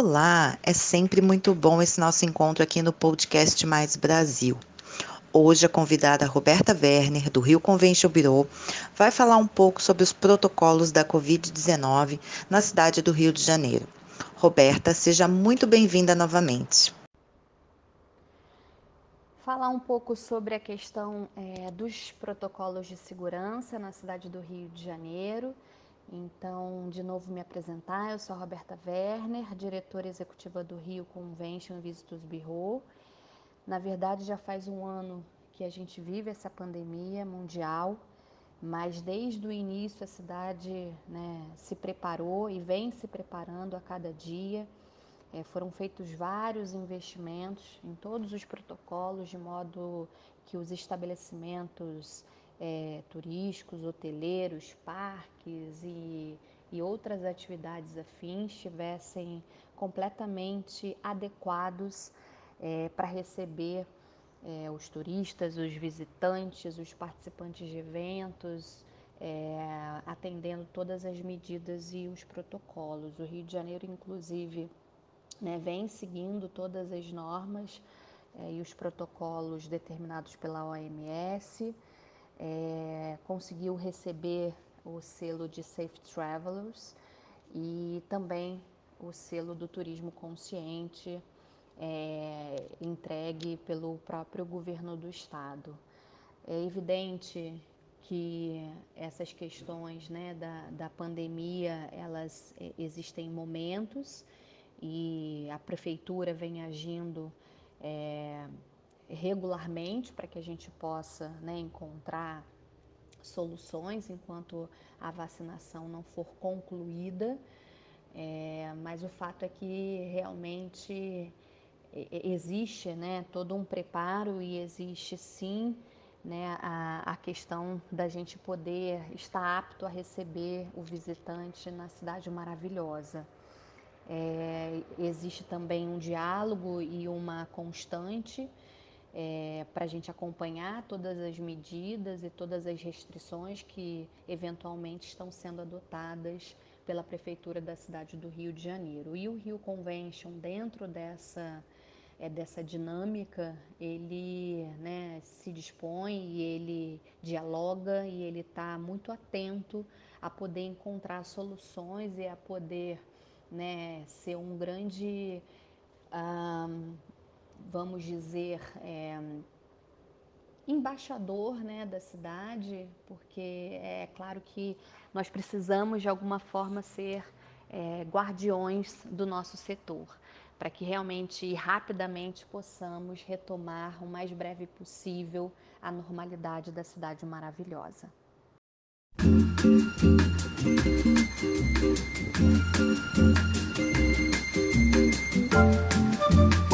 Olá, é sempre muito bom esse nosso encontro aqui no podcast Mais Brasil. Hoje a convidada Roberta Werner, do Rio Convention Bureau, vai falar um pouco sobre os protocolos da Covid-19 na cidade do Rio de Janeiro. Roberta, seja muito bem-vinda novamente. Falar um pouco sobre a questão é, dos protocolos de segurança na cidade do Rio de Janeiro então, de novo me apresentar, eu sou a Roberta Werner, diretora executiva do Rio Convention Visitors Bureau. Na verdade, já faz um ano que a gente vive essa pandemia mundial, mas desde o início a cidade né, se preparou e vem se preparando a cada dia. É, foram feitos vários investimentos em todos os protocolos, de modo que os estabelecimentos é, turísticos, hoteleiros, parques e, e outras atividades afins estivessem completamente adequados é, para receber é, os turistas, os visitantes, os participantes de eventos, é, atendendo todas as medidas e os protocolos. O Rio de Janeiro, inclusive, né, vem seguindo todas as normas é, e os protocolos determinados pela OMS é, conseguiu receber o selo de Safe Travelers e também o selo do turismo consciente é, entregue pelo próprio governo do estado. É evidente que essas questões né, da, da pandemia elas é, existem momentos e a prefeitura vem agindo é, regularmente para que a gente possa né, encontrar soluções enquanto a vacinação não for concluída. É, mas o fato é que realmente existe né, todo um preparo e existe sim né, a, a questão da gente poder estar apto a receber o visitante na cidade maravilhosa. É, existe também um diálogo e uma constante é, para a gente acompanhar todas as medidas e todas as restrições que eventualmente estão sendo adotadas pela Prefeitura da cidade do Rio de Janeiro. E o Rio Convention, dentro dessa, é, dessa dinâmica, ele né, se dispõe e ele dialoga e ele está muito atento a poder encontrar soluções e a poder né, ser um grande. Um, vamos dizer, é, embaixador né, da cidade, porque é claro que nós precisamos de alguma forma ser é, guardiões do nosso setor, para que realmente e rapidamente possamos retomar o mais breve possível a normalidade da cidade maravilhosa. Música